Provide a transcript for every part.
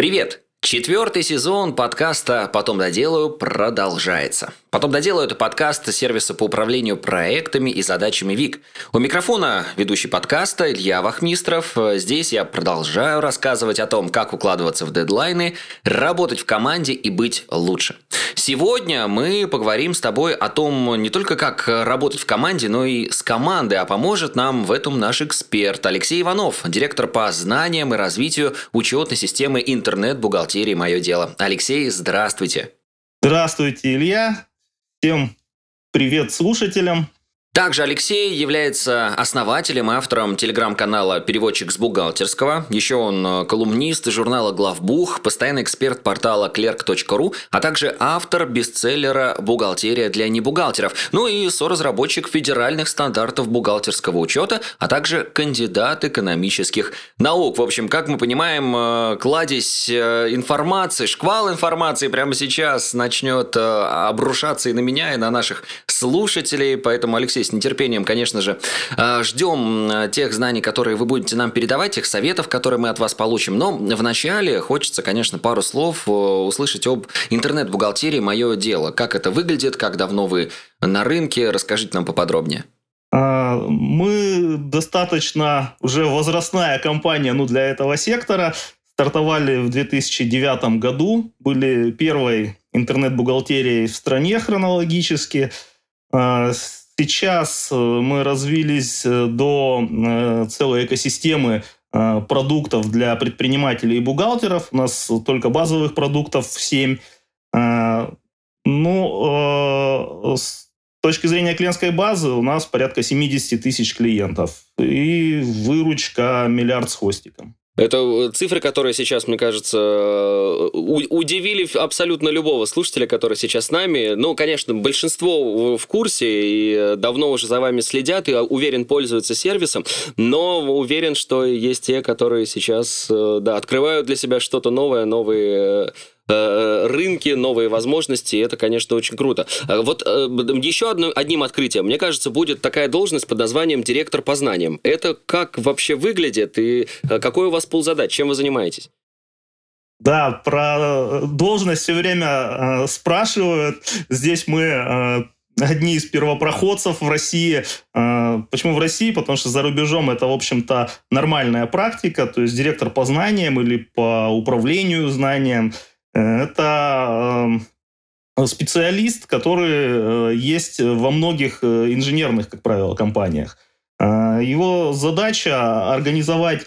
Привет! Четвертый сезон подкаста «Потом доделаю» продолжается. «Потом доделаю» — это подкаст сервиса по управлению проектами и задачами ВИК. У микрофона ведущий подкаста Илья Вахмистров. Здесь я продолжаю рассказывать о том, как укладываться в дедлайны, работать в команде и быть лучше. Сегодня мы поговорим с тобой о том, не только как работать в команде, но и с командой, а поможет нам в этом наш эксперт Алексей Иванов, директор по знаниям и развитию учетной системы интернет-бухгалтерии бухгалтерии «Мое дело». Алексей, здравствуйте. Здравствуйте, Илья. Всем привет слушателям. Также Алексей является основателем и автором телеграм-канала «Переводчик с бухгалтерского». Еще он э, колумнист журнала «Главбух», постоянный эксперт портала clerk.ru, а также автор бестселлера «Бухгалтерия для небухгалтеров», ну и соразработчик федеральных стандартов бухгалтерского учета, а также кандидат экономических наук. В общем, как мы понимаем, э, кладезь э, информации, шквал информации прямо сейчас начнет обрушаться и на меня, и на наших слушателей. Поэтому, Алексей, Алексей, с нетерпением, конечно же, э, ждем тех знаний, которые вы будете нам передавать, тех советов, которые мы от вас получим. Но вначале хочется, конечно, пару слов э, услышать об интернет-бухгалтерии «Мое дело». Как это выглядит, как давно вы на рынке? Расскажите нам поподробнее. А, мы достаточно уже возрастная компания ну, для этого сектора. Стартовали в 2009 году, были первой интернет-бухгалтерией в стране хронологически. А, Сейчас э, мы развились э, до э, целой экосистемы продуктов для предпринимателей и бухгалтеров. У нас только базовых продуктов 7. Ну, с точки зрения клиентской базы у нас порядка 70 тысяч клиентов и выручка миллиард с хвостиком. Это э, цифры, которые сейчас, мне кажется, э, удивили абсолютно любого слушателя, который сейчас с нами. Ну, конечно, большинство в курсе и э, давно уже за вами следят и, уверен, пользуются сервисом, но уверен, что есть те, которые сейчас да, открывают для себя что-то новое, новые рынки, новые возможности, и это, конечно, очень круто. А вот э, еще одно, одним открытием, мне кажется, будет такая должность под названием директор по знаниям. Это как вообще выглядит и э, какой у вас пул задач, чем вы занимаетесь? Да, про должность все время э, спрашивают. Здесь мы э, одни из первопроходцев в России. Э, почему в России? Потому что за рубежом это, в общем-то, нормальная практика, то есть директор по знаниям или по управлению знанием – это эм, специалист, который э, есть во многих э, инженерных, как правило, компаниях. Э, его задача организовать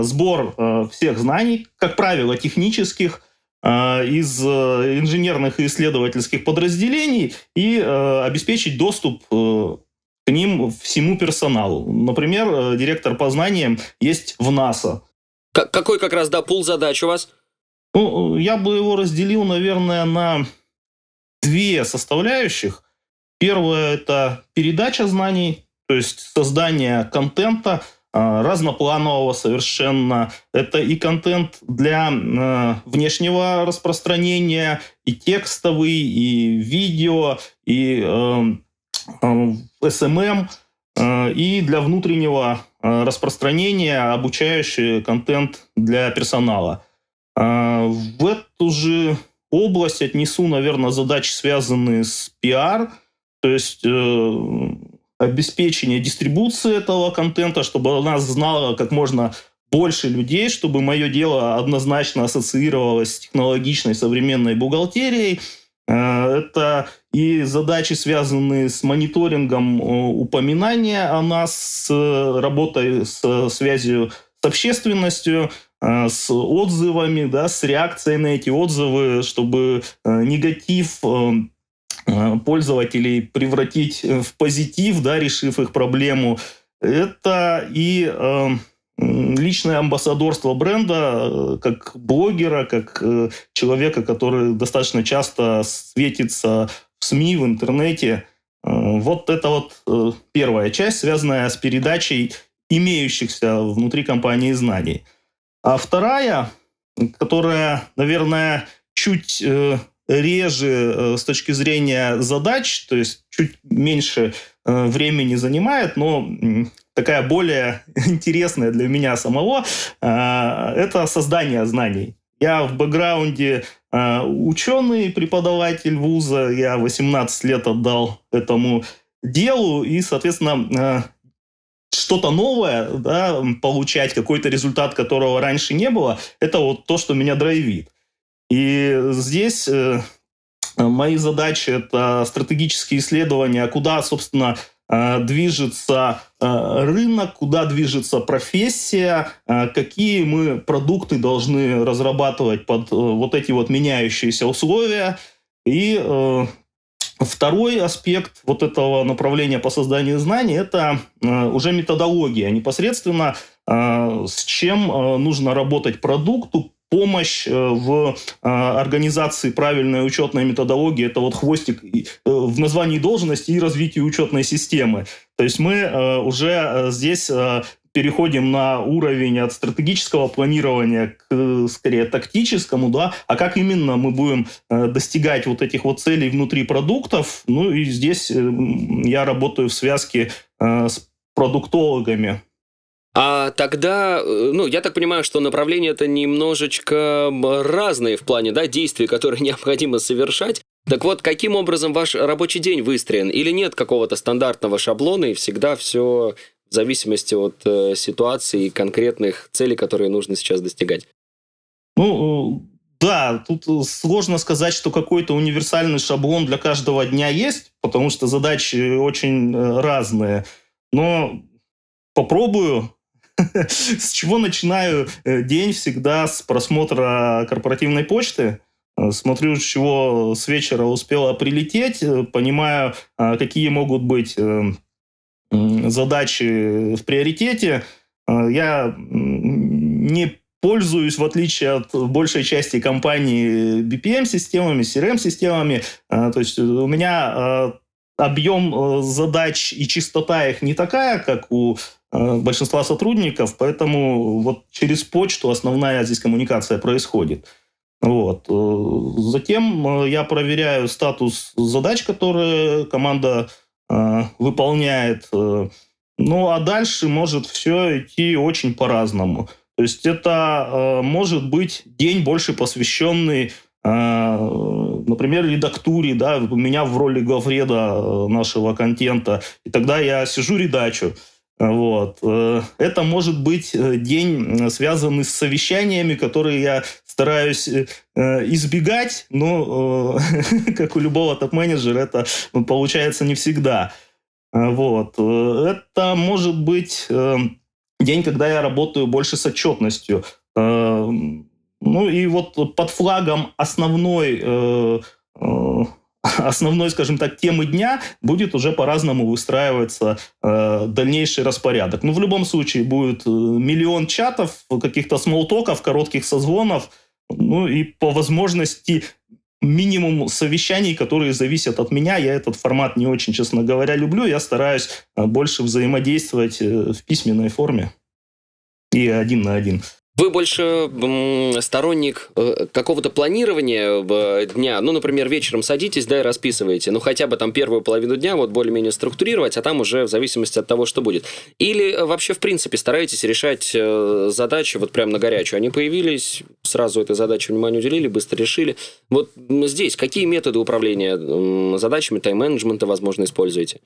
сбор всех знаний, как правило, технических, из инженерных и исследовательских подразделений и обеспечить доступ к ним всему персоналу. Например, директор по знаниям есть в НАСА. Какой как раз, да, пул задач у вас? Ну, я бы его разделил, наверное, на две составляющих. Первое – это передача знаний, то есть создание контента а, разнопланового совершенно. Это и контент для э, внешнего распространения, и текстовый, и видео, и э, э, SMM, э, и для внутреннего э, распространения обучающий контент для персонала – в эту же область отнесу, наверное, задачи, связанные с пиар, то есть э, обеспечение дистрибуции этого контента, чтобы она знала как можно больше людей, чтобы мое дело однозначно ассоциировалось с технологичной современной бухгалтерией. Э, это и задачи, связанные с мониторингом упоминания о нас, с работой с связью с общественностью, Э, с отзывами, да, с реакцией на эти отзывы, чтобы э, негатив э, пользователей превратить в позитив, да, решив их проблему. Это и личное амбассадорство бренда как блогера, как человека, который достаточно часто светится в СМИ, в интернете. Вот это вот первая часть, связанная с передачей имеющихся внутри компании знаний – а вторая, которая, наверное, чуть э, реже э, с точки зрения задач, то есть чуть меньше э, времени занимает, но такая более интересная для меня самого, это создание знаний. Я в бэкграунде ученый, преподаватель вуза. Я 18 лет отдал этому делу. И, соответственно, что-то новое, да, получать, какой-то результат, которого раньше не было, это вот то, что меня драйвит. И здесь э, мои задачи – это стратегические исследования, куда, собственно, э, движется э, рынок, куда движется профессия, э, какие мы продукты должны разрабатывать под вот эти вот меняющиеся условия. И Второй аспект вот этого направления по созданию знаний – это уже методология, непосредственно с чем нужно работать продукту, помощь э, в организации правильной учетной методологии, это вот хвостик э, в названии должности и развитии учетной системы. То есть мы э, уже здесь переходим на уровень от стратегического планирования к, скорее, тактическому, да, а как именно мы будем достигать вот этих вот целей внутри продуктов, ну и здесь я работаю в связке с продуктологами, а тогда, э, ну, я так понимаю, что направления это немножечко разные в плане, да, действий, которые необходимо совершать. Так вот, каким образом ваш рабочий день выстроен? Или нет какого-то стандартного шаблона, и всегда все в зависимости от э, ситуации и конкретных целей, которые нужно сейчас достигать? Ну, э, да, тут э, сложно сказать, что какой-то универсальный шаблон для каждого дня есть, потому что задачи очень разные. Но попробую С чего начинаю день всегда с просмотра корпоративной почты. Смотрю, с чего с вечера успела прилететь, понимаю, какие могут быть задачи в приоритете. Я не пользуюсь, в отличие от большей части компаний, BPM-системами, CRM-системами. То есть у меня объем задач и частота их не такая, как у Э, большинства сотрудников, поэтому вот через почту основная здесь коммуникация происходит. Вот. Э, затем э, я проверяю статус задач, которые команда э, выполняет. Ну, а дальше может все идти очень по-разному. То есть это э, может быть день больше посвященный, э, например, редактуре, да, у меня в роли главреда нашего контента, и тогда я сижу редачу. Вот. Э, это может быть э, день, связанный с совещаниями, которые я стараюсь э, избегать, но, как у любого топ-менеджера, это получается не всегда. Вот. Это может быть день, когда я работаю больше с отчетностью. Ну и вот под флагом основной основной, скажем так, темы дня будет уже по-разному выстраиваться э, дальнейший распорядок. Но ну, в любом случае будет э, миллион чатов, каких-то смолтоков, коротких созвонов, ну и по возможности минимум совещаний, которые зависят от меня. Я этот формат не очень, честно говоря, люблю. Я стараюсь э, больше взаимодействовать э, в письменной форме и один на один. Вы больше сторонник э, какого-то планирования дня? Ну, например, вечером садитесь, да, и расписываете. Ну, хотя бы там первую половину дня вот более-менее структурировать, а там уже в зависимости от того, что будет. Или вообще, в принципе, стараетесь решать э, задачи вот прямо на горячую. Они появились, сразу этой задаче внимание уделили, быстро решили. Вот здесь какие методы управления задачами, тайм-менеджмента, возможно, используете?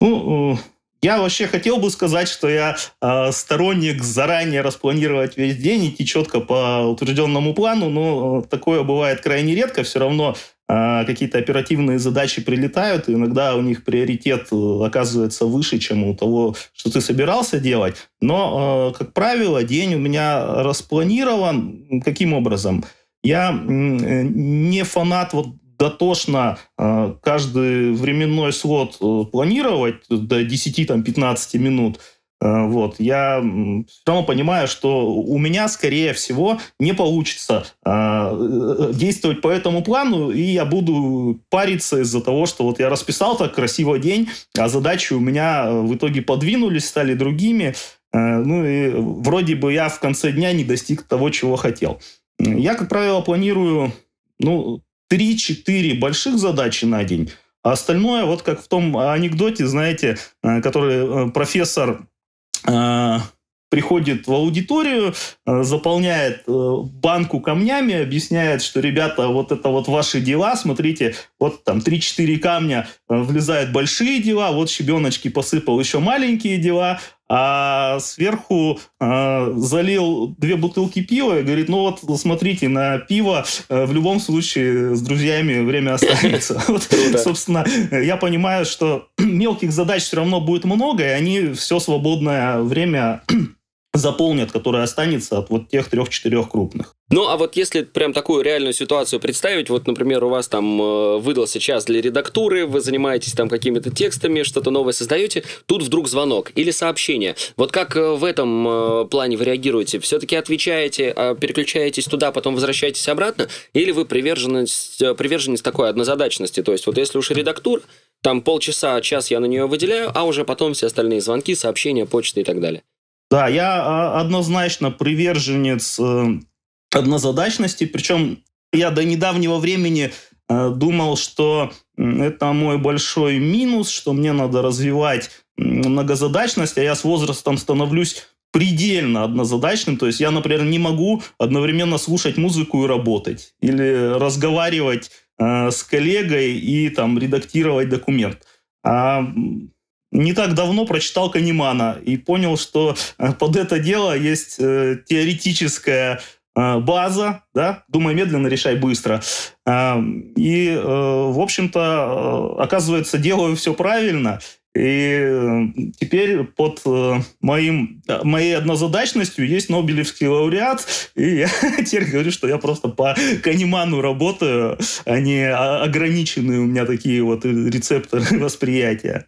Ну, я вообще хотел бы сказать, что я э, сторонник заранее распланировать весь день, идти четко по утвержденному плану, но такое бывает крайне редко. Все равно э, какие-то оперативные задачи прилетают, и иногда у них приоритет э, оказывается выше, чем у того, что ты собирался делать. Но, э, как правило, день у меня распланирован. Каким образом? Я не фанат вот дотошно э, каждый временной слот э, планировать до 10-15 минут, э, вот, я все равно понимаю, что у меня, скорее всего, не получится действовать по этому плану, и я буду париться из-за того, что вот я расписал так красиво день, а задачи у меня в итоге подвинулись, стали другими, ну и вроде бы я в конце дня не достиг того, чего хотел. Я, как правило, планирую ну, 3-4 больших задачи на день, а остальное, вот как в том анекдоте, знаете, э, который э, профессор э, приходит в аудиторию, заполняет банку камнями, объясняет, что, ребята, вот это вот ваши дела, смотрите, вот там 3-4 камня влезают большие дела, вот щебеночки посыпал еще маленькие дела, а сверху э, залил две бутылки пива и говорит, ну вот, смотрите, на пиво э, в любом случае с друзьями время останется. Вот, собственно, я понимаю, что мелких задач все равно будет много, и они все свободное время заполнят, которая останется от вот тех трех-четырех крупных. Ну, а вот если прям такую реальную ситуацию представить, вот, например, у вас там э, выдался час для редактуры, вы занимаетесь там какими-то текстами, что-то новое создаете, тут вдруг звонок или сообщение. Вот как э, в этом э, плане вы реагируете? Все-таки отвечаете, а переключаетесь туда, потом возвращаетесь обратно? Или вы приверженец, приверженец такой однозадачности? То есть вот если уж редактур, там полчаса, час я на нее выделяю, а уже потом все остальные звонки, сообщения, почты и так далее. Да, я а, однозначно приверженец э, однозадачности, причем я до недавнего времени э, думал, что это мой большой минус, что мне надо развивать многозадачность, а я с возрастом становлюсь предельно однозадачным. То есть я, например, не могу одновременно слушать музыку и работать. Или разговаривать э, с коллегой и там редактировать документ. А не так давно прочитал Канемана и понял, что э, под это дело есть э, теоретическая э, база, да, думай медленно, решай быстро. И, в общем-то, оказывается, делаю все правильно. И теперь под моим, моей однозадачностью есть Нобелевский лауреат, и я теперь говорю, что я просто по Канеману работаю, а не ограниченные у меня такие вот рецепторы восприятия.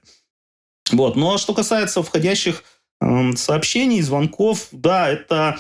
Вот. Ну а что касается входящих э, сообщений, звонков, да, это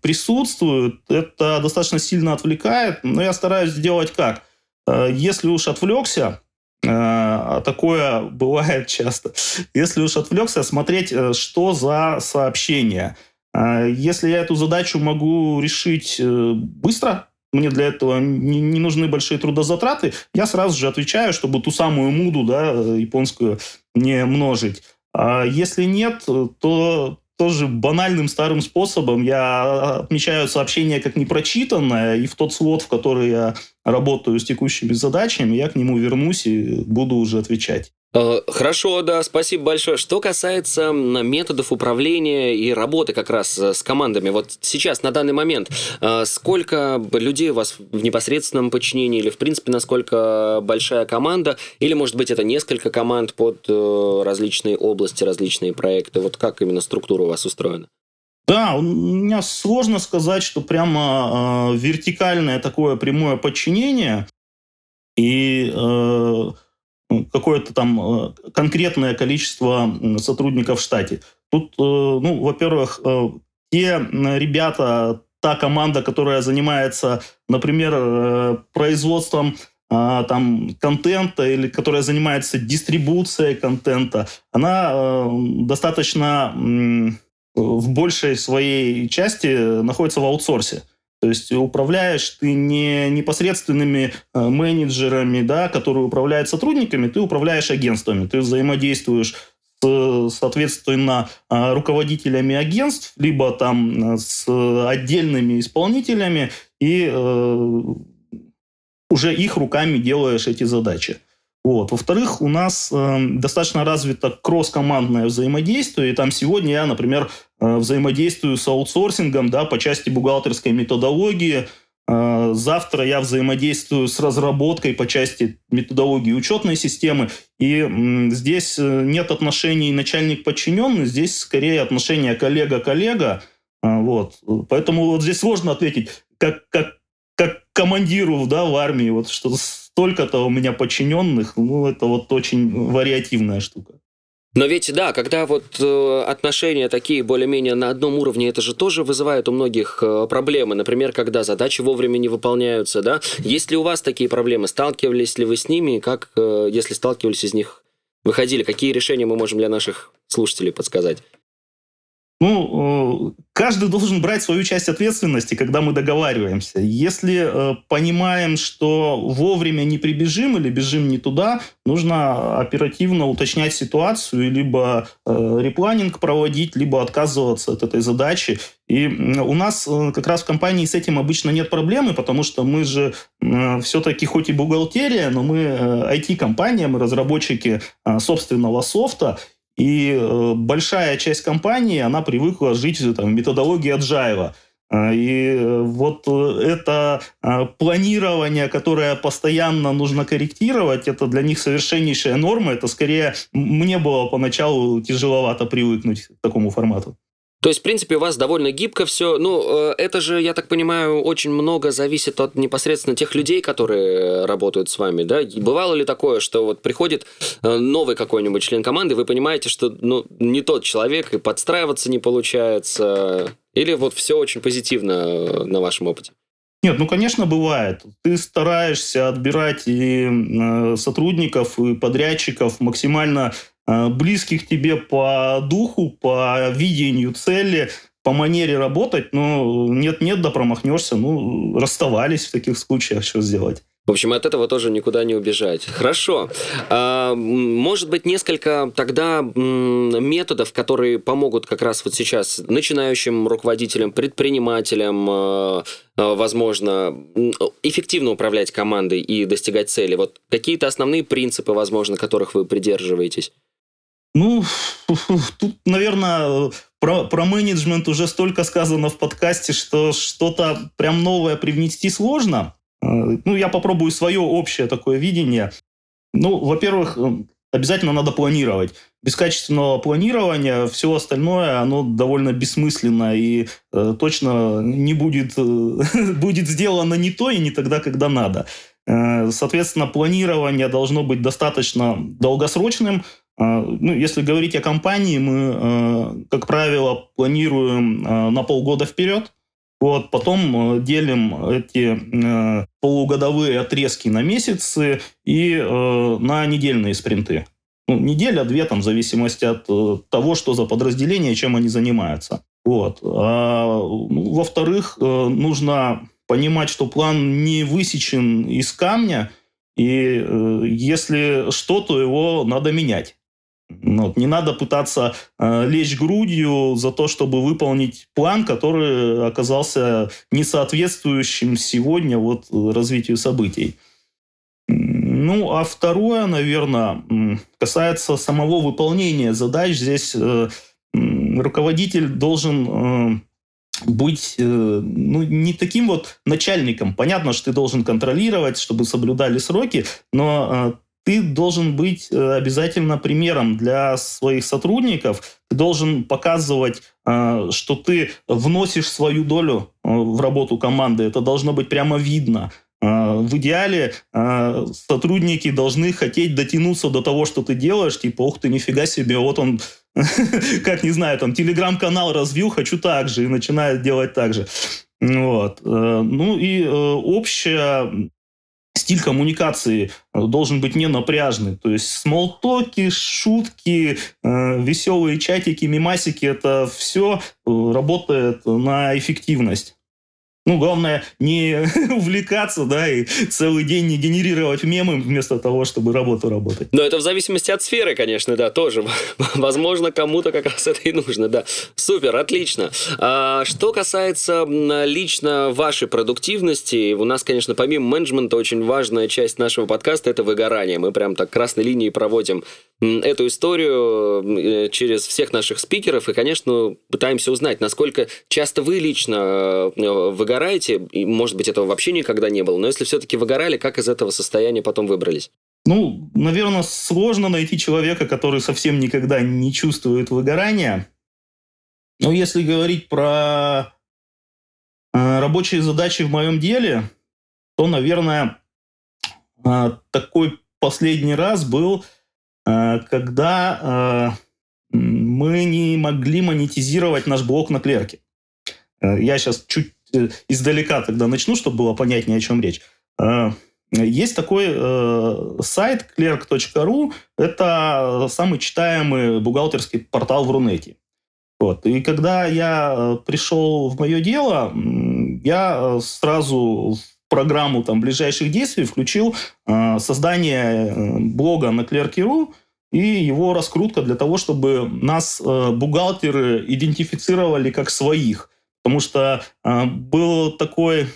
присутствует, это достаточно сильно отвлекает, но я стараюсь сделать как? Э, если уж отвлекся, э, а такое бывает часто, если уж отвлекся, смотреть, э, что за сообщение. Если я эту задачу могу решить быстро, мне для этого не, не нужны большие трудозатраты, я сразу же отвечаю, чтобы ту самую муду, да, японскую, не множить. А если нет, то тоже банальным старым способом я отмечаю сообщение как непрочитанное, и в тот слот, в который я работаю с текущими задачами, я к нему вернусь и буду уже отвечать. Э, хорошо, да, спасибо большое. Что касается методов управления и работы как раз э, с командами, вот сейчас, на данный момент, э, сколько людей у вас в непосредственном подчинении, или, в принципе, насколько большая команда, или, может быть, это несколько команд под различные области, различные проекты? Вот как именно структура у вас устроена? Да, у меня сложно сказать, что прямо вертикальное такое прямое подчинение. И э, какое-то там э, конкретное количество сотрудников в штате. Тут, э, ну, во-первых, э, те ребята, та команда, которая занимается, например, производством там контента или которая занимается дистрибуцией контента, она достаточно в большей своей части находится в аутсорсе. То есть управляешь ты не непосредственными э, менеджерами, да, которые управляют сотрудниками, ты управляешь агентствами, ты взаимодействуешь соответственно, э, руководителями агентств, либо там э, с отдельными исполнителями, и э, уже их руками делаешь эти задачи. Вот. Во-вторых, у нас э, достаточно развито кросс-командное взаимодействие. И там сегодня я, например, взаимодействую с аутсорсингом да, по части бухгалтерской методологии. Э, завтра я взаимодействую с разработкой по части методологии учетной системы. И э, здесь нет отношений начальник-подчиненный, здесь скорее отношения коллега-коллега. Э, вот. Поэтому вот здесь сложно ответить, как, как, как командиру да, в армии, вот что столько-то у меня подчиненных, ну, это вот очень вариативная штука. Но ведь, да, когда вот э, отношения такие более-менее на одном уровне, это же тоже вызывает у многих э, проблемы. Например, когда задачи вовремя не выполняются, да? Есть ли у вас такие проблемы? Сталкивались ли вы с ними? Как, э, если сталкивались из них, выходили? Какие решения мы можем для наших слушателей подсказать? Ну, э, каждый должен брать свою часть ответственности, когда мы договариваемся. Если э, понимаем, что вовремя не прибежим или бежим не туда, нужно оперативно уточнять ситуацию, либо э, репланинг проводить, либо отказываться от этой задачи. И у нас как раз в компании с этим обычно нет проблемы, потому что мы же все-таки хоть и бухгалтерия, но мы IT-компания, мы разработчики собственного софта, и э, большая часть компании, она привыкла жить там, в методологии Agile. А, и э, вот э, это планирование, которое постоянно нужно корректировать, это для них совершеннейшая норма. Это скорее мне было поначалу тяжеловато привыкнуть к такому формату. То есть, в принципе, у вас довольно гибко все. Ну, э, это же, я так понимаю, очень много зависит от непосредственно тех людей, которые работают с вами, да? Бывало ли такое, что вот приходит э, новый какой-нибудь член команды, вы понимаете, что ну, не тот человек, и подстраиваться не получается? Или вот все очень позитивно э, на вашем опыте? Нет, ну, конечно, бывает. Ты стараешься отбирать и сотрудников, и подрядчиков максимально Э, близких тебе по духу, по видению цели, по манере работать, но нет-нет, да промахнешься. Ну, расставались в таких случаях, что сделать. В общем, от этого тоже никуда не убежать. Хорошо. А, может быть, несколько тогда методов, которые помогут как раз вот сейчас начинающим руководителям, предпринимателям, а, а, возможно, эффективно управлять командой и достигать цели. Вот какие-то основные принципы, возможно, которых вы придерживаетесь? Ну, тут, наверное, про, про менеджмент уже столько сказано в подкасте, что что-то прям новое привнести сложно. Э, ну, я попробую свое общее такое видение. Ну, во-первых, э, обязательно надо планировать. Без качественного планирования все остальное, оно довольно бессмысленно и э, точно не будет, э, будет сделано не то и не тогда, когда надо. Э, соответственно, планирование должно быть достаточно долгосрочным, ну, если говорить о компании, мы, а, как правило, планируем а, на полгода вперед. Вот, потом делим эти полугодовые отрезки на месяцы и на недельные спринты. Ну, неделя, две, там, в зависимости от э, того, что за подразделение, чем они занимаются. Вот. А, ну, во-вторых, э, нужно понимать, что план не высечен из камня, и э, если что, то его надо менять. Ну, вот, не надо пытаться э, лечь грудью за то, чтобы выполнить план, который оказался несоответствующим сегодня вот, развитию событий. Ну, а второе, наверное, касается самого выполнения задач. Здесь э, руководитель должен э, быть э, ну, не таким вот начальником. Понятно, что ты должен контролировать, чтобы соблюдали сроки, но э, ты должен быть э, обязательно примером для своих сотрудников. Ты должен показывать, э, что ты вносишь свою долю э, в работу команды. Это должно быть прямо видно. В идеале сотрудники должны хотеть дотянуться до того, что ты делаешь, типа, ух ты, нифига себе, вот он, как не знаю, там, телеграм-канал развил, хочу так же, и начинает делать так же. Вот. Ну и общая стиль коммуникации э, должен быть не напряжный. То есть смолтоки, шутки, э, веселые чатики, мимасики, это все э, работает на эффективность. Ну, главное, не увлекаться, да, и целый день не генерировать мемы вместо того, чтобы работу работать. Но это в зависимости от сферы, конечно, да, тоже. Возможно, кому-то как раз это и нужно, да. Супер, отлично. А, что касается лично вашей продуктивности, у нас, конечно, помимо менеджмента, очень важная часть нашего подкаста – это выгорание. Мы прям так красной линией проводим эту историю э, через всех наших спикеров и, конечно, пытаемся узнать, насколько часто вы лично э, выгораете выгораете, и, может быть, этого вообще никогда не было, но если все-таки выгорали, как из этого состояния потом выбрались? Ну, наверное, сложно найти человека, который совсем никогда не чувствует выгорания. Но если говорить про э, рабочие задачи в моем деле, то, наверное, э, такой последний раз был, э, когда мы не могли монетизировать наш блок на клерке. Я сейчас чуть издалека тогда начну, чтобы было понятнее, о чем речь. Э, есть такой э, сайт clerk.ru. Это самый читаемый бухгалтерский портал в Рунете. Вот. И когда я э, пришел в мое дело, я сразу в программу там, ближайших действий включил создание блога на Clerky.ru и его раскрутка для того, чтобы нас э, бухгалтеры идентифицировали как своих. Потому что э, был такой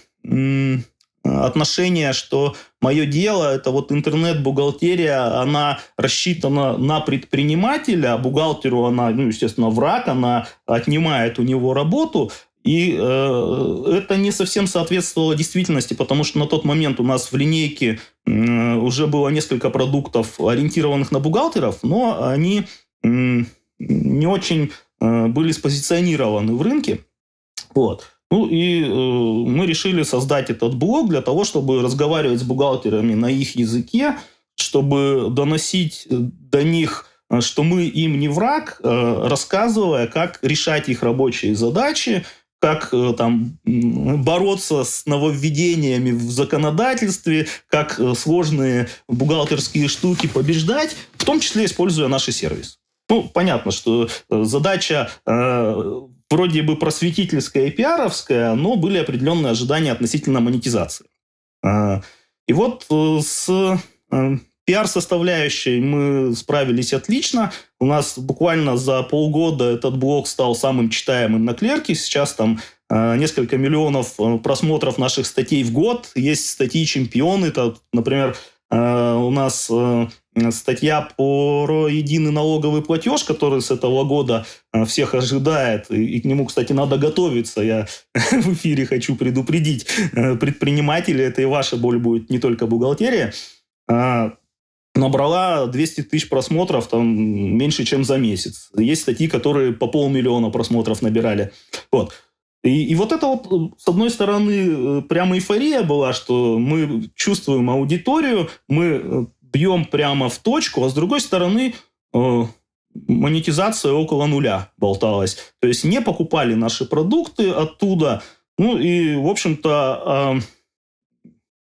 отношение, что мое дело, это вот интернет-бухгалтерия, она рассчитана на предпринимателя, а бухгалтеру она, ну, естественно, враг, она отнимает у него работу, и э, это не совсем соответствовало действительности, потому что на тот момент у нас в линейке э, уже было несколько продуктов, ориентированных на бухгалтеров, но они э, не очень э, были спозиционированы в рынке. Вот. Ну и э, мы решили создать этот блог для того, чтобы разговаривать с бухгалтерами на их языке, чтобы доносить э, до них, э, что мы им не враг, э, рассказывая, как решать их рабочие задачи, как э, там бороться с нововведениями в законодательстве, как сложные бухгалтерские штуки побеждать, в том числе используя наши сервисы. Ну, понятно, что задача э, вроде бы просветительская и пиаровская, но были определенные ожидания относительно монетизации. Э, и вот э, с э, пиар-составляющей мы справились отлично. У нас буквально за полгода этот блог стал самым читаемым на клерке. Сейчас там э, несколько миллионов просмотров наших статей в год. Есть статьи чемпионы. Это, например, у нас э, статья про единый налоговый платеж, который с этого года э, всех ожидает, и к нему, кстати, надо готовиться. Я в эфире хочу предупредить предприниматели, это и ваша боль будет, не только бухгалтерия. Набрала 200 тысяч просмотров там меньше, чем за месяц. Есть статьи, которые по полмиллиона просмотров набирали. Вот. И, и вот это вот, с одной стороны, э, прямо эйфория была, что мы чувствуем аудиторию, мы э, бьем прямо в точку, а с другой стороны, э, монетизация около нуля болталась. То есть не покупали наши продукты оттуда. Ну и, в общем-то,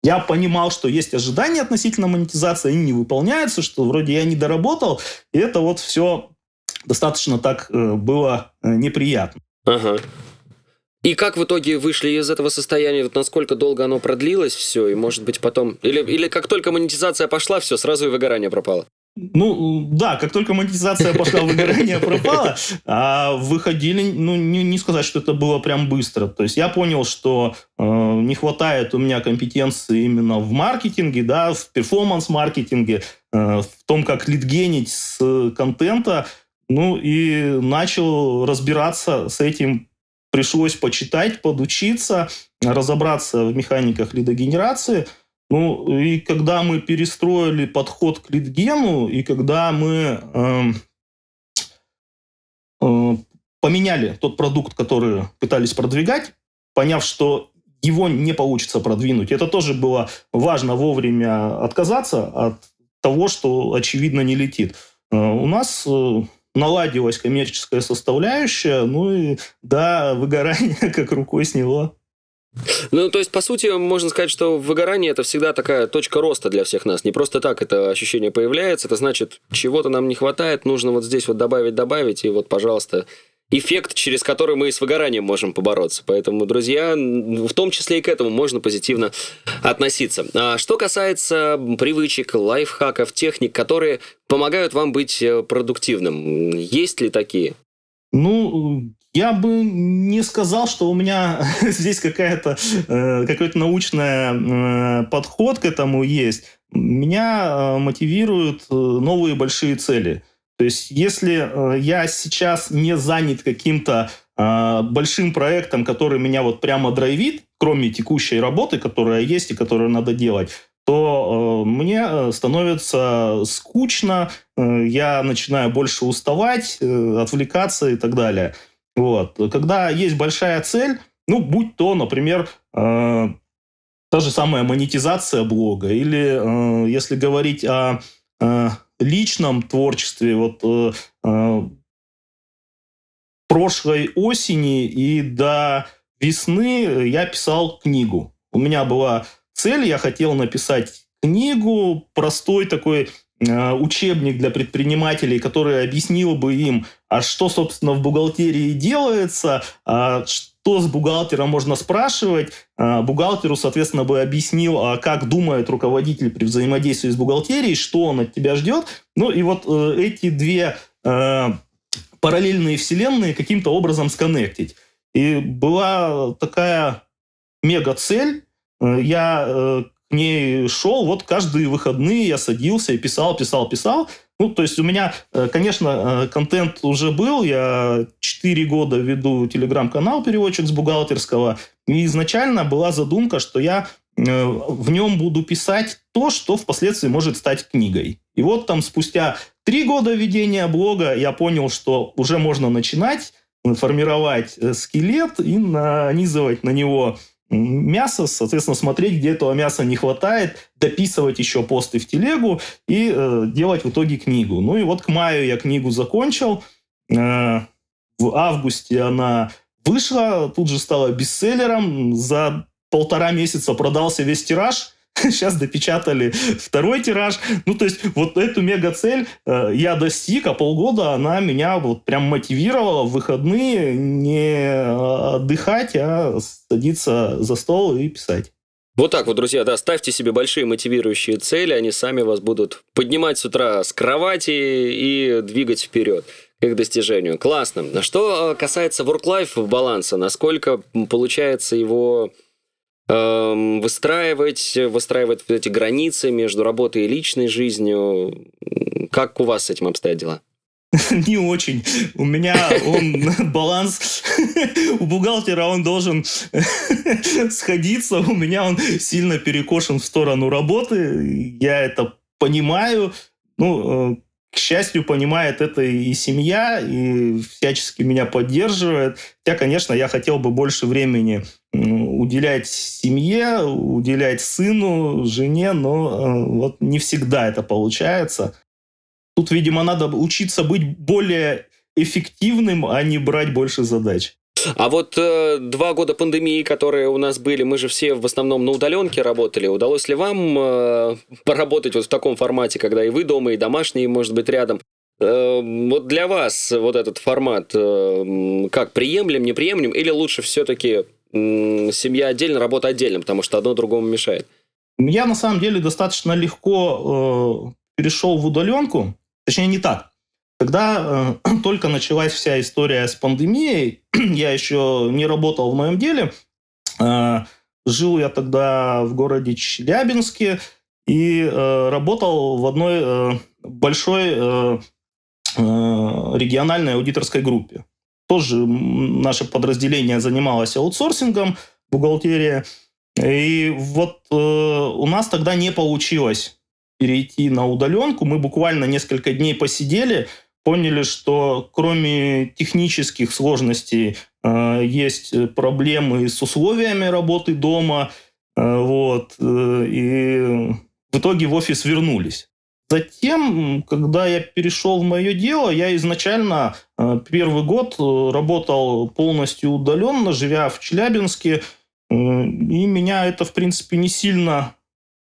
я понимал, что есть ожидания относительно монетизации, они не выполняются, что вроде я не доработал, и это вот все достаточно так было неприятно. Ага. И как в итоге вышли из этого состояния? Вот насколько долго оно продлилось все? И может быть потом... Или, или как только монетизация пошла, все, сразу и выгорание пропало? Ну, да, как только монетизация пошла, выгорание пропало, а выходили, ну, не, не сказать, что это было прям быстро. То есть я понял, что э, не хватает у меня компетенции именно в маркетинге, да, в перформанс-маркетинге, э, в том, как лидгенить с контента, ну, и начал разбираться с этим пришлось почитать, подучиться, разобраться в механиках лидогенерации. Ну, и когда мы перестроили подход к лидгену, и когда мы э, э, поменяли тот продукт, который пытались продвигать, поняв, что его не получится продвинуть. Это тоже было важно вовремя отказаться от того, что, очевидно, не летит. Э, у нас э, наладилась коммерческая составляющая, ну и да, выгорание как рукой сняло. Ну, то есть, по сути, можно сказать, что выгорание это всегда такая точка роста для всех нас. Не просто так это ощущение появляется, это значит, чего-то нам не хватает, нужно вот здесь вот добавить, добавить, и вот, пожалуйста, эффект, через который мы и с выгоранием можем побороться. Поэтому, друзья, в том числе и к этому можно позитивно относиться. А что касается привычек, лайфхаков, техник, которые помогают вам быть э, продуктивным, есть ли такие? Ну, я бы не сказал, что у меня здесь какая-то э, какой-то научный э, подход к этому есть. Меня э, мотивируют э, новые большие цели – то есть, если э, я сейчас не занят каким-то э, большим проектом, который меня вот прямо драйвит, кроме текущей работы, которая есть и которую надо делать, то э, мне э, становится скучно, э, я начинаю больше уставать, э, отвлекаться и так далее. Вот. Когда есть большая цель, ну, будь то, например, э, та же самая монетизация блога, или э, если говорить о э, личном творчестве, вот э, э, прошлой осени и до весны я писал книгу. У меня была цель, я хотел написать книгу, простой такой э, учебник для предпринимателей, который объяснил бы им, а что, собственно, в бухгалтерии делается, а что с бухгалтером можно спрашивать. А бухгалтеру, соответственно, бы объяснил, а как думает руководитель при взаимодействии с бухгалтерией, что он от тебя ждет. Ну и вот э, эти две э, параллельные вселенные каким-то образом сконнектить. И была такая мега-цель. Э, я к ней шел, вот каждые выходные я садился и писал, писал, писал. Ну, то есть у меня, э, конечно, контент уже был. Я 4 года веду телеграм-канал «Переводчик с бухгалтерского». И изначально была задумка, что я в нем буду писать то, что впоследствии может стать книгой. И вот там спустя три года ведения блога я понял, что уже можно начинать формировать скелет и нанизывать на него мясо, соответственно, смотреть, где этого мяса не хватает, дописывать еще посты в телегу и э, делать в итоге книгу. Ну и вот к маю я книгу закончил. Э, в августе она вышла, тут же стала бестселлером. За полтора месяца продался весь тираж. Сейчас допечатали второй тираж. Ну, то есть, вот эту мега-цель э, я достиг, а полгода она меня вот прям мотивировала в выходные не э, отдыхать, а садиться за стол и писать. Вот так вот, друзья, да, ставьте себе большие мотивирующие цели, они сами вас будут поднимать с утра с кровати и двигать вперед к их достижению. Классно. Что э, касается work-life баланса, насколько получается его Эм, выстраивать, выстраивать эти границы между работой и личной жизнью. Как у вас с этим обстоят дела? Не очень. У меня он баланс у бухгалтера он должен сходиться. У меня он сильно перекошен в сторону работы. Я это понимаю. Ну, э, к счастью, понимает это и семья, и всячески меня поддерживает. Хотя, конечно, я хотел бы больше времени уделять семье, уделять сыну, жене, но э, вот не всегда это получается. Тут, видимо, надо учиться быть более эффективным, а не брать больше задач. А вот э, два года пандемии, которые у нас были, мы же все в основном на удаленке работали. Удалось ли вам э, поработать вот в таком формате, когда и вы дома, и домашние, может быть, рядом? Э, вот для вас вот этот формат э, как приемлем, неприемлем, или лучше все-таки э, семья отдельно, работа отдельно, потому что одно другому мешает? Я на самом деле достаточно легко э, перешел в удаленку. Точнее, не так. Когда э, только началась вся история с пандемией, я еще не работал в моем деле. Э, жил я тогда в городе Челябинске и э, работал в одной э, большой э, э, региональной аудиторской группе. Тоже наше подразделение занималось аутсорсингом, бухгалтерия. И вот э, у нас тогда не получилось перейти на удаленку. Мы буквально несколько дней посидели, поняли, что кроме технических сложностей э, есть проблемы с условиями работы дома. Э, вот, э, и в итоге в офис вернулись. Затем, когда я перешел в мое дело, я изначально э, первый год э, работал полностью удаленно, живя в Челябинске. Э, и меня это, в принципе, не сильно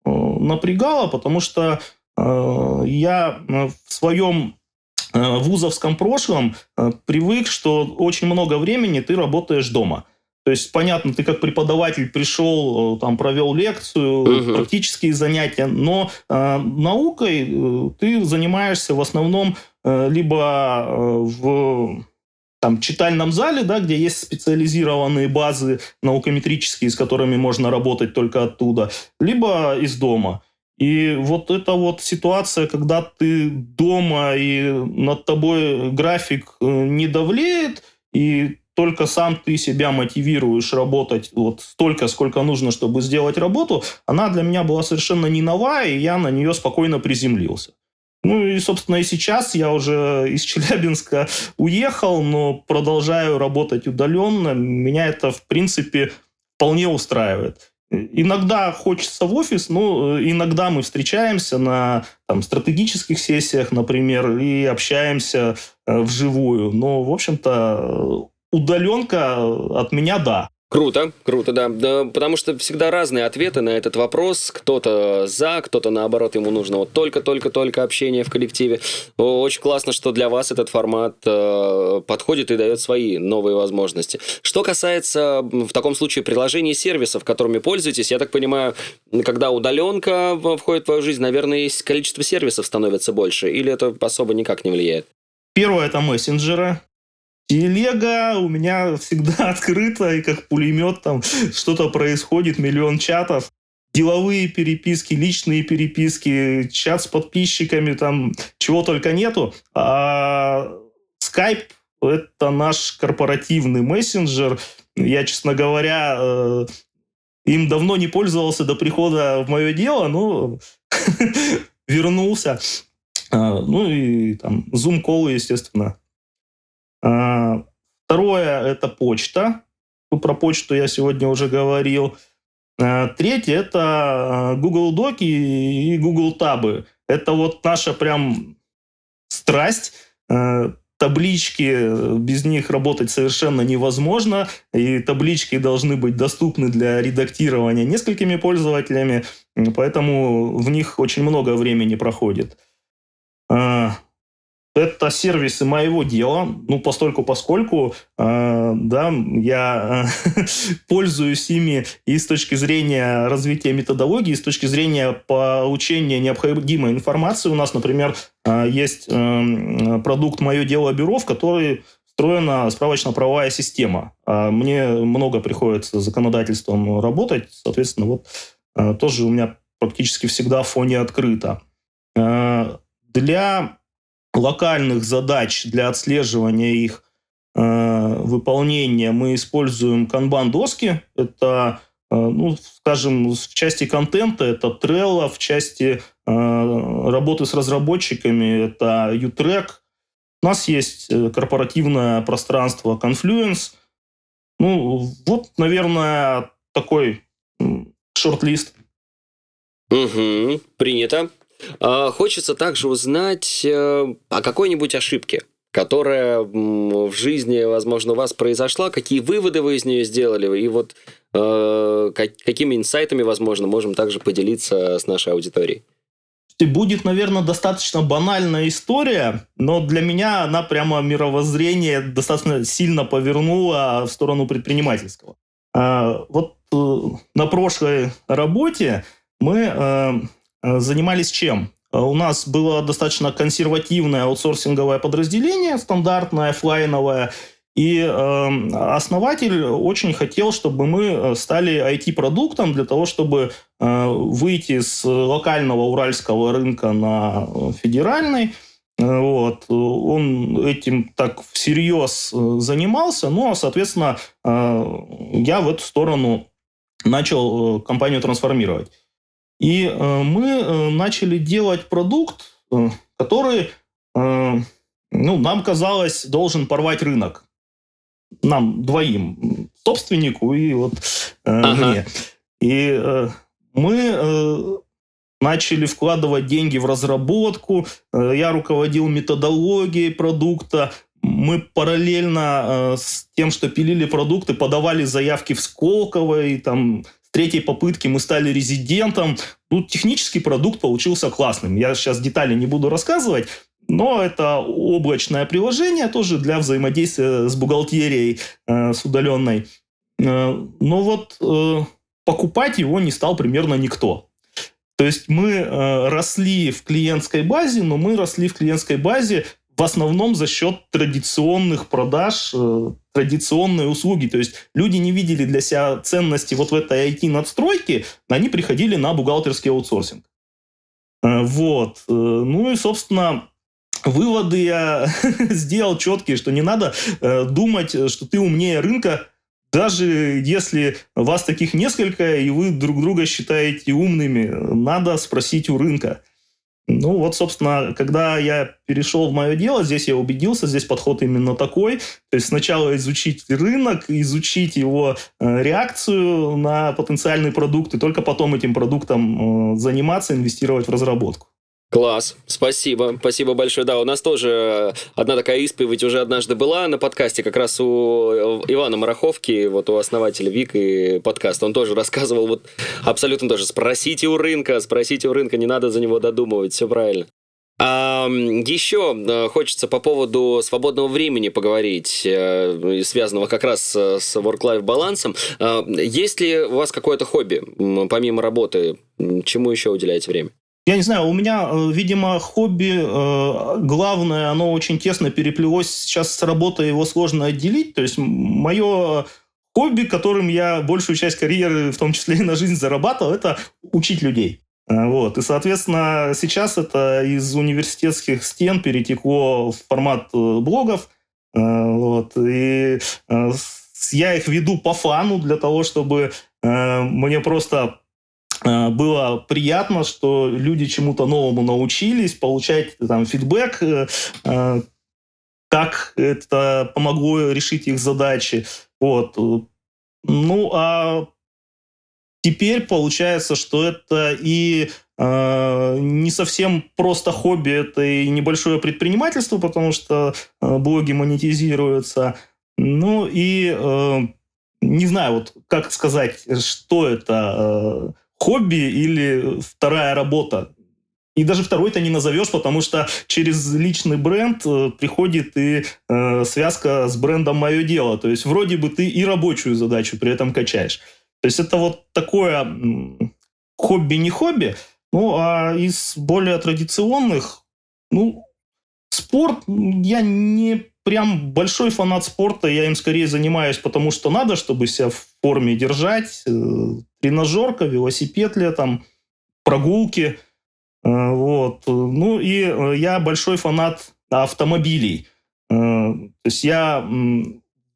напрягало, потому что я в своем вузовском прошлом привык, что очень много времени ты работаешь дома. То есть, понятно, ты как преподаватель пришел, э, там, провел лекцию, угу. практические занятия, но э, наукой э, ты занимаешься в основном э, либо э, в там, читальном зале, да, где есть специализированные базы наукометрические, с которыми можно работать только оттуда, либо из дома. И вот эта вот ситуация, когда ты дома и над тобой график э, не давлеет, и только сам ты себя мотивируешь работать вот столько, сколько нужно, чтобы сделать работу, она для меня была совершенно не новая, и я на нее спокойно приземлился. Ну и, собственно, и сейчас я уже из Челябинска уехал, но продолжаю работать удаленно. Меня это, в принципе, вполне устраивает. Иногда хочется в офис, но иногда мы встречаемся на там, стратегических сессиях, например, и общаемся э, вживую. Но, в общем-то, удаленка от меня да. Круто, круто, да. да. Потому что всегда разные ответы на этот вопрос. Кто-то за, кто-то наоборот, ему нужно вот только-только-только общение в коллективе. Очень классно, что для вас этот формат э, подходит и дает свои новые возможности. Что касается в таком случае приложений и сервисов, которыми пользуетесь, я так понимаю, когда удаленка входит в твою жизнь, наверное, количество сервисов становится больше, или это особо никак не влияет? Первое это мессенджеры. Телега у меня всегда открыта, и как пулемет там что-то происходит, миллион чатов. Деловые переписки, личные переписки, чат с подписчиками, там чего только нету. А Skype – это наш корпоративный мессенджер. Я, честно говоря, э, им давно не пользовался до прихода в мое дело, но вернулся. А, ну и там Zoom-колы, естественно, второе – это почта. Ну, про почту я сегодня уже говорил. А, третье – это а, Google Доки и Google Табы. Это вот наша прям страсть. Таблички, без них работать совершенно невозможно, и таблички должны быть доступны для редактирования несколькими пользователями, поэтому в них очень много времени проходит. Это сервисы моего дела, ну, постольку поскольку, э, да, я э, пользуюсь ими и с точки зрения развития методологии, и с точки зрения получения необходимой информации. У нас, например, э, есть э, продукт «Мое дело бюро», в который встроена справочно-правовая система. А мне много приходится законодательством работать, соответственно, вот э, тоже у меня практически всегда в фоне открыто. Э, для локальных задач для отслеживания их э, выполнения мы используем канбан-доски. Это, э, ну, скажем, в части контента это Trello, в части э, работы с разработчиками это Utrack. У нас есть э, корпоративное пространство Confluence. Ну, вот, наверное, такой шорт-лист. Угу, принято. А, хочется также узнать э, о какой-нибудь ошибке, которая в жизни, возможно, у вас произошла, какие выводы вы из нее сделали, и вот э, какими инсайтами, возможно, можем также поделиться с нашей аудиторией. Будет, наверное, достаточно банальная история, но для меня она прямо мировоззрение достаточно сильно повернула в сторону предпринимательского. А, вот э, на прошлой работе мы занимались чем? Э, у нас было достаточно консервативное аутсорсинговое подразделение, стандартное, офлайновое, и э, основатель очень хотел, чтобы мы э, стали IT-продуктом для того, чтобы э, выйти с локального уральского рынка на федеральный. Вот. Он этим так всерьез занимался, ну, а, соответственно, э, я в эту сторону начал компанию трансформировать. И э, мы э, начали делать продукт, э, который, ну, нам казалось, должен порвать рынок. Нам двоим, собственнику и вот ага. мне. И мы начали вкладывать деньги в разработку, я руководил методологией продукта, мы параллельно с тем, что пилили продукты, подавали заявки в Сколково и там третьей попытки мы стали резидентом. Ну, технический продукт получился классным. Я сейчас детали не буду рассказывать, но это облачное приложение тоже для взаимодействия с бухгалтерией, э, с удаленной. Э, но вот э, покупать его не стал примерно никто. То есть мы э, росли в клиентской базе, но мы росли в клиентской базе в основном за счет традиционных продаж, э, традиционной услуги. То есть люди не видели для себя ценности вот в этой IT-надстройке, они приходили на бухгалтерский аутсорсинг. Э, вот. Э, ну и, собственно, выводы я сделал четкие, что не надо думать, что ты умнее рынка, даже если вас таких несколько, и вы друг друга считаете умными, надо спросить у рынка. Ну вот, собственно, когда я перешел в мое дело, здесь я убедился, здесь подход именно такой. То есть сначала изучить рынок, изучить его э, реакцию на потенциальный продукт, и только потом этим продуктом э, заниматься, инвестировать в разработку. Класс, спасибо, спасибо большое. Да, у нас тоже одна такая исповедь уже однажды была на подкасте, как раз у Ивана Мараховки, вот у основателя Вик и подкаста. Он тоже рассказывал вот абсолютно тоже, спросите у рынка, спросите у рынка, не надо за него додумывать, все правильно. А, еще э, хочется по поводу свободного времени поговорить, э, связанного как раз с work-life балансом. Есть ли у вас какое-то хобби, помимо работы? Чему еще уделяете время? Я не знаю, у меня, э, видимо, хобби главное, оно очень тесно переплелось сейчас с работой, его сложно отделить. То есть мое хобби, которым я большую часть карьеры, в том числе и на жизнь зарабатывал, это учить людей. Э, вот. И, соответственно, сейчас это из университетских стен перетекло в формат э, блогов. Э, вот. И я их веду по фану для того, чтобы мне просто было приятно, что люди чему-то новому научились, получать там фидбэк, как это помогло решить их задачи. Вот. Ну, а Теперь получается, что это и э, не совсем просто хобби, это и небольшое предпринимательство, потому что э, блоги монетизируются. Ну и э, не знаю, вот как сказать, что это э, хобби или вторая работа. И даже второй то не назовешь, потому что через личный бренд э, приходит и э, связка с брендом «Мое дело». То есть вроде бы ты и рабочую задачу при этом качаешь. То есть это вот такое хобби не хобби. Ну, а из более традиционных, ну, спорт, я не прям большой фанат спорта, я им скорее занимаюсь, потому что надо, чтобы себя в форме держать. Э, тренажерка, велосипед летом, прогулки. Э, вот. Ну и э, я большой фанат автомобилей. То есть я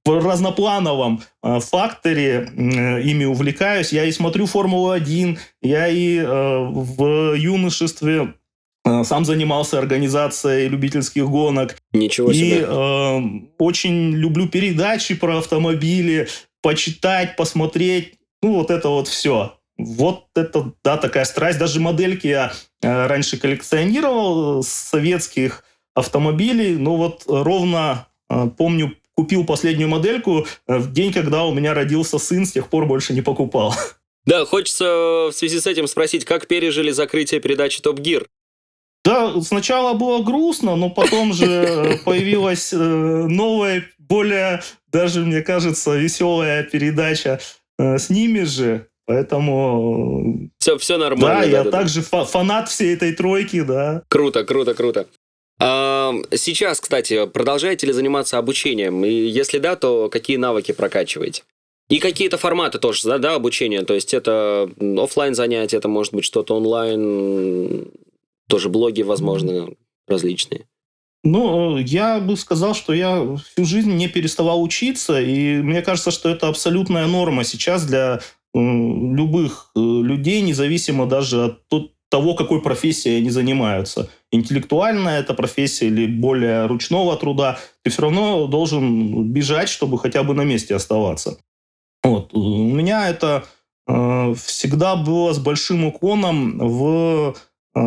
в разноплановом э, факторе э, ими увлекаюсь. Я и смотрю Формулу-1, я и э, в юношестве э, сам занимался организацией любительских гонок. Ничего себе. И э, очень люблю передачи про автомобили, почитать, посмотреть. Ну, вот это вот все. Вот это, да, такая страсть. Даже модельки я э, раньше коллекционировал советских автомобилей. Но вот ровно э, помню купил последнюю модельку э, в день, когда у меня родился сын, с тех пор больше не покупал. Да, хочется в связи с этим спросить, как пережили закрытие передачи Топ Гир? Да, сначала было грустно, но потом же появилась новая, более, даже, мне кажется, веселая передача с ними же. Поэтому... Все, все нормально. Да, да я да, также да. фанат всей этой тройки, да. Круто, круто, круто. Сейчас, кстати, продолжаете ли заниматься обучением? И если да, то какие навыки прокачиваете? И какие-то форматы тоже, да, да, обучения. То есть это офлайн занятия, это может быть что-то онлайн, тоже блоги, возможно, различные. Ну, я бы сказал, что я всю жизнь не переставал учиться, и мне кажется, что это абсолютная норма сейчас для любых э, людей, независимо даже от того, какой профессией они занимаются. Интеллектуальная это профессия или более ручного труда, ты все равно должен бежать, чтобы хотя бы на месте оставаться. Вот. У меня это э, всегда было с большим уклоном в э,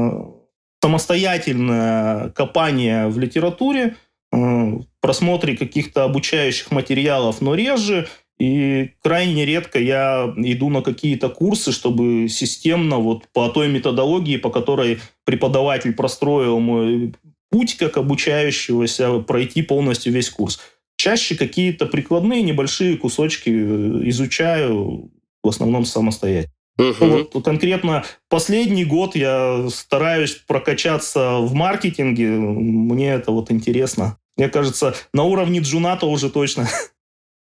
самостоятельное копание в литературе, э, просмотре каких-то обучающих материалов, но реже – и крайне редко я иду на какие-то курсы, чтобы системно вот по той методологии, по которой преподаватель простроил мой путь как обучающегося, пройти полностью весь курс. Чаще какие-то прикладные небольшие кусочки э, изучаю, в основном самостоятельно. Uh-huh. Вот конкретно последний год я стараюсь прокачаться в маркетинге. Мне это вот интересно. Мне кажется, на уровне Джуната уже точно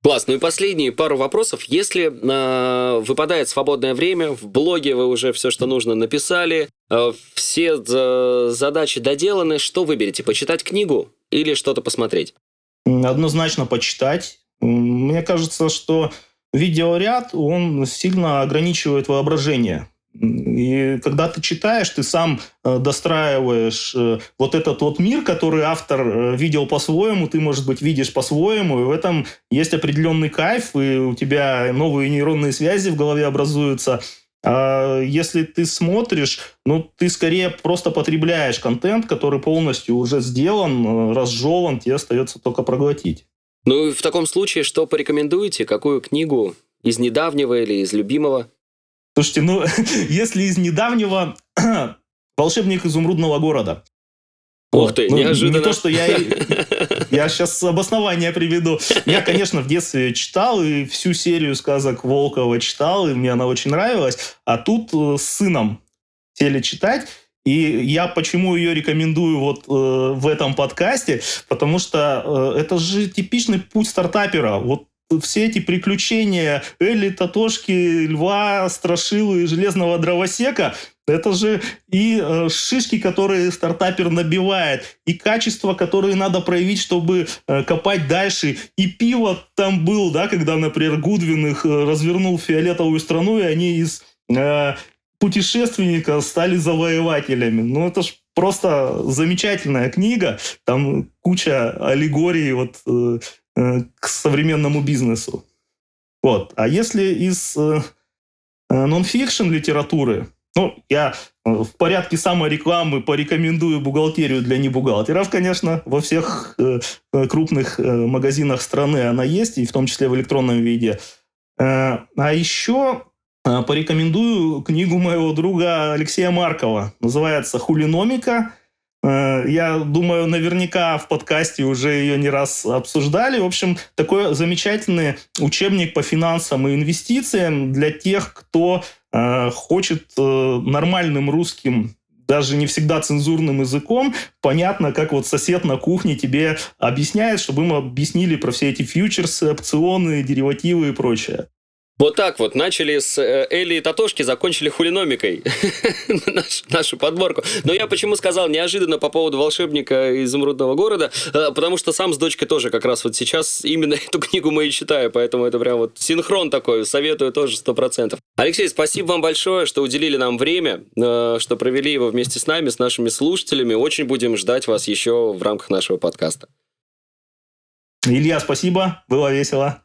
Класс. Ну и последние пару вопросов. Если э, выпадает свободное время, в блоге вы уже все, что нужно, написали, э, все э, задачи доделаны, что выберете? Почитать книгу или что-то посмотреть? Однозначно почитать. Мне кажется, что видеоряд, он сильно ограничивает воображение. И когда ты читаешь, ты сам э, достраиваешь э, вот этот вот мир, который автор э, видел по-своему, ты, может быть, видишь по-своему, и в этом есть определенный кайф, и у тебя новые нейронные связи в голове образуются. А если ты смотришь, ну, ты скорее просто потребляешь контент, который полностью уже сделан, разжеван, тебе остается только проглотить. Ну, в таком случае, что порекомендуете? Какую книгу? Из недавнего или из любимого? Слушайте, ну, если из недавнего «Волшебник изумрудного города». Ух ты, ну, неожиданно. Не то, что я... Я сейчас обоснование приведу. Я, конечно, в детстве читал и всю серию сказок Волкова читал, и мне она очень нравилась. А тут э, с сыном сели читать. И я почему ее рекомендую вот э, в этом подкасте, потому что э, это же типичный путь стартапера. Вот все эти приключения Элли, Татошки, Льва, Страшилы и Железного Дровосека, это же и э, шишки, которые стартапер набивает, и качество, которые надо проявить, чтобы э, копать дальше. И пиво там был, да, когда, например, Гудвин их э, развернул фиолетовую страну, и они из э, путешественника стали завоевателями. Ну, это ж просто замечательная книга. Там куча аллегорий вот, э, э, к современному бизнесу. Вот. А если из э, э нон-фикшн литературы, ну, я э, в порядке саморекламы порекомендую бухгалтерию для небухгалтеров, конечно, во всех э, крупных э, магазинах страны она есть, и в том числе в электронном виде. Э, а еще порекомендую книгу моего друга Алексея Маркова. Называется «Хулиномика». Э, я думаю, наверняка в подкасте уже ее не раз обсуждали. В общем, такой замечательный учебник по финансам и инвестициям для тех, кто Э, хочет э, нормальным русским даже не всегда цензурным языком, понятно, как вот сосед на кухне тебе объясняет, чтобы ему объяснили про все эти фьючерсы, опционы, деривативы и прочее. Вот так вот. Начали с Эли и Татошки, закончили хулиномикой Наш, нашу подборку. Но я почему сказал неожиданно по поводу волшебника изумрудного города, э, потому что сам с дочкой тоже как раз вот сейчас именно эту книгу мы и читаю, поэтому это прям вот синхрон такой, советую тоже сто процентов. Алексей, спасибо вам большое, что уделили нам время, э, что провели его вместе с нами, с нашими слушателями. Очень будем ждать вас еще в рамках нашего подкаста. Илья, спасибо, было весело.